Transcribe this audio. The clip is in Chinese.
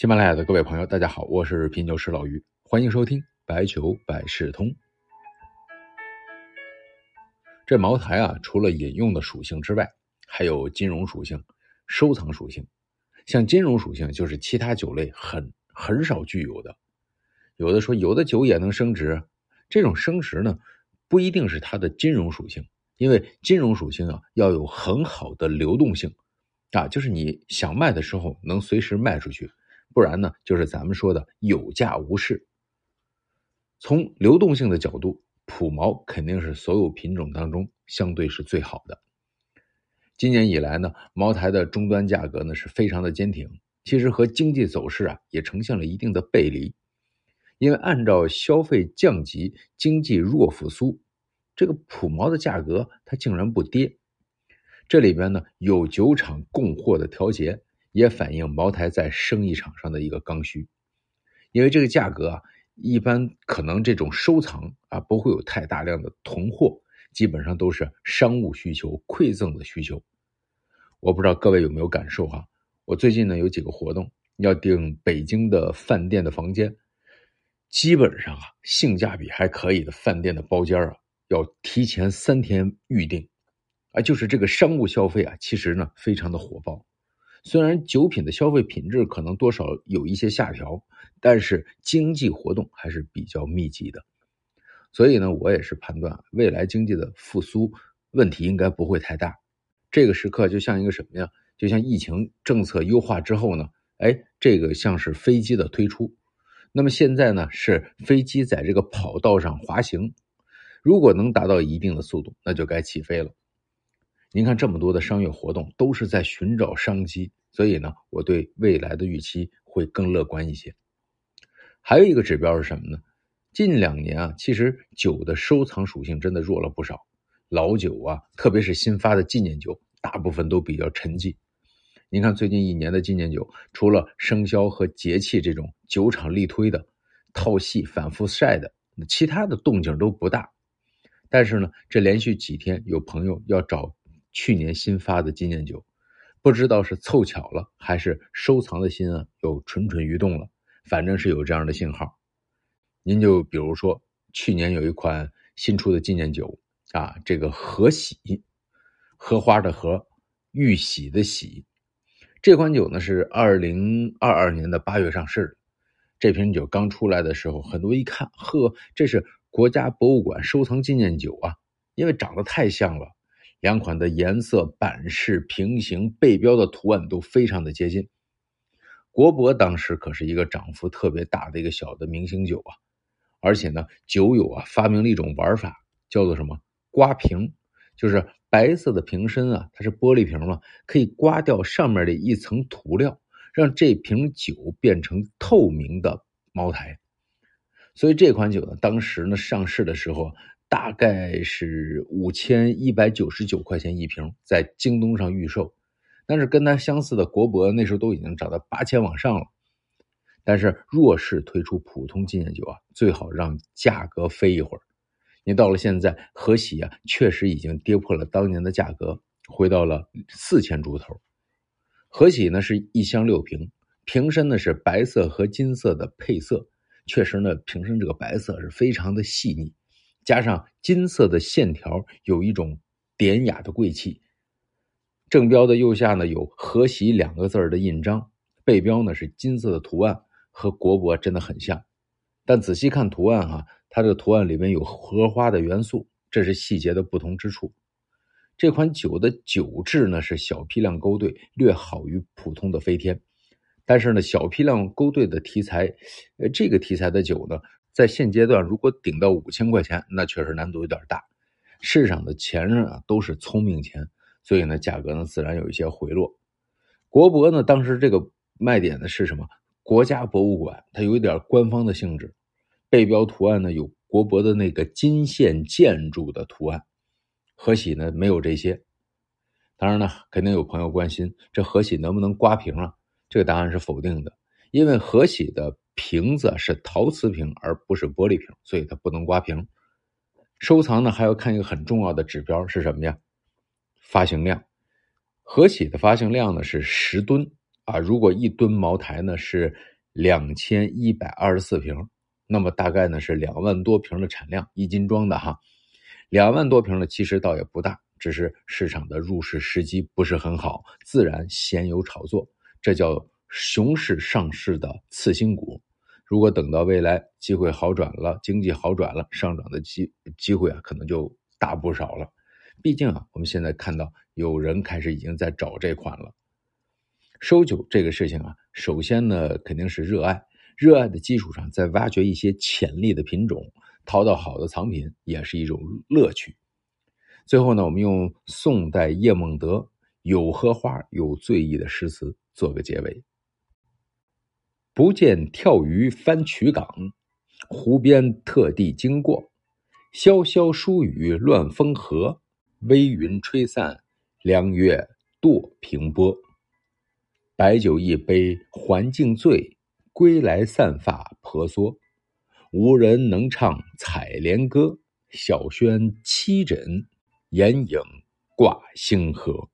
喜马拉雅的各位朋友，大家好，我是品酒师老于，欢迎收听白酒百事通。这茅台啊，除了饮用的属性之外，还有金融属性、收藏属性。像金融属性，就是其他酒类很很少具有的。有的说，有的酒也能升值，这种升值呢，不一定是它的金融属性，因为金融属性啊，要有很好的流动性啊，就是你想卖的时候能随时卖出去，不然呢，就是咱们说的有价无市。从流动性的角度。普茅肯定是所有品种当中相对是最好的。今年以来呢，茅台的终端价格呢是非常的坚挺，其实和经济走势啊也呈现了一定的背离。因为按照消费降级、经济弱复苏，这个普茅的价格它竟然不跌。这里边呢有酒厂供货的调节，也反映茅台在生意场上的一个刚需。因为这个价格啊。一般可能这种收藏啊不会有太大量的囤货，基本上都是商务需求、馈赠的需求。我不知道各位有没有感受哈？我最近呢有几个活动要订北京的饭店的房间，基本上啊性价比还可以的饭店的包间啊要提前三天预定，啊就是这个商务消费啊其实呢非常的火爆。虽然酒品的消费品质可能多少有一些下调，但是经济活动还是比较密集的，所以呢，我也是判断未来经济的复苏问题应该不会太大。这个时刻就像一个什么呀？就像疫情政策优化之后呢，哎，这个像是飞机的推出。那么现在呢，是飞机在这个跑道上滑行，如果能达到一定的速度，那就该起飞了。您看这么多的商业活动都是在寻找商机，所以呢，我对未来的预期会更乐观一些。还有一个指标是什么呢？近两年啊，其实酒的收藏属性真的弱了不少。老酒啊，特别是新发的纪念酒，大部分都比较沉寂。您看最近一年的纪念酒，除了生肖和节气这种酒厂力推的套系反复晒的，其他的动静都不大。但是呢，这连续几天有朋友要找。去年新发的纪念酒，不知道是凑巧了，还是收藏的心啊又蠢蠢欲动了。反正是有这样的信号。您就比如说，去年有一款新出的纪念酒啊，这个荷喜，荷花的荷，玉玺的玺。这款酒呢是二零二二年的八月上市的。这瓶酒刚出来的时候，很多一看，呵，这是国家博物馆收藏纪念酒啊，因为长得太像了。两款的颜色、版式、瓶型、背标的图案都非常的接近。国博当时可是一个涨幅特别大的一个小的明星酒啊，而且呢，酒友啊发明了一种玩法，叫做什么刮瓶，就是白色的瓶身啊，它是玻璃瓶嘛，可以刮掉上面的一层涂料，让这瓶酒变成透明的茅台。所以这款酒呢，当时呢上市的时候。大概是五千一百九十九块钱一瓶，在京东上预售，但是跟它相似的国博那时候都已经涨到八千往上了。但是若是推出普通纪念酒啊，最好让价格飞一会儿。你到了现在，和喜啊，确实已经跌破了当年的价格，回到了四千出头。和喜呢是一箱六瓶，瓶身呢是白色和金色的配色，确实呢瓶身这个白色是非常的细腻。加上金色的线条，有一种典雅的贵气。正标的右下呢有“和玺”两个字的印章，背标呢是金色的图案，和国博真的很像。但仔细看图案哈，它这个图案里面有荷花的元素，这是细节的不同之处。这款酒的酒质呢是小批量勾兑，略好于普通的飞天。但是呢，小批量勾兑的题材，呃，这个题材的酒呢。在现阶段，如果顶到五千块钱，那确实难度有点大。市场的钱啊都是聪明钱，所以呢，价格呢自然有一些回落。国博呢，当时这个卖点呢是什么？国家博物馆，它有一点官方的性质。背标图案呢有国博的那个金线建筑的图案，和喜呢没有这些。当然呢，肯定有朋友关心这和喜能不能刮瓶啊？这个答案是否定的，因为和喜的。瓶子是陶瓷瓶，而不是玻璃瓶，所以它不能刮瓶。收藏呢，还要看一个很重要的指标是什么呀？发行量。和喜的发行量呢是十吨啊，如果一吨茅台呢是两千一百二十四瓶，那么大概呢是两万多瓶的产量，一斤装的哈。两万多瓶呢，其实倒也不大，只是市场的入市时机不是很好，自然鲜有炒作，这叫熊市上市的次新股。如果等到未来机会好转了，经济好转了，上涨的机机会啊，可能就大不少了。毕竟啊，我们现在看到有人开始已经在找这款了。收酒这个事情啊，首先呢肯定是热爱，热爱的基础上再挖掘一些潜力的品种，淘到好的藏品也是一种乐趣。最后呢，我们用宋代叶梦得《有荷花有醉意》的诗词做个结尾。不见跳鱼翻曲港，湖边特地经过。潇潇疏雨乱风和，微云吹散凉月堕平波。白酒一杯还尽醉，归来散发婆娑。无人能唱采莲歌，小轩七枕掩影挂星河。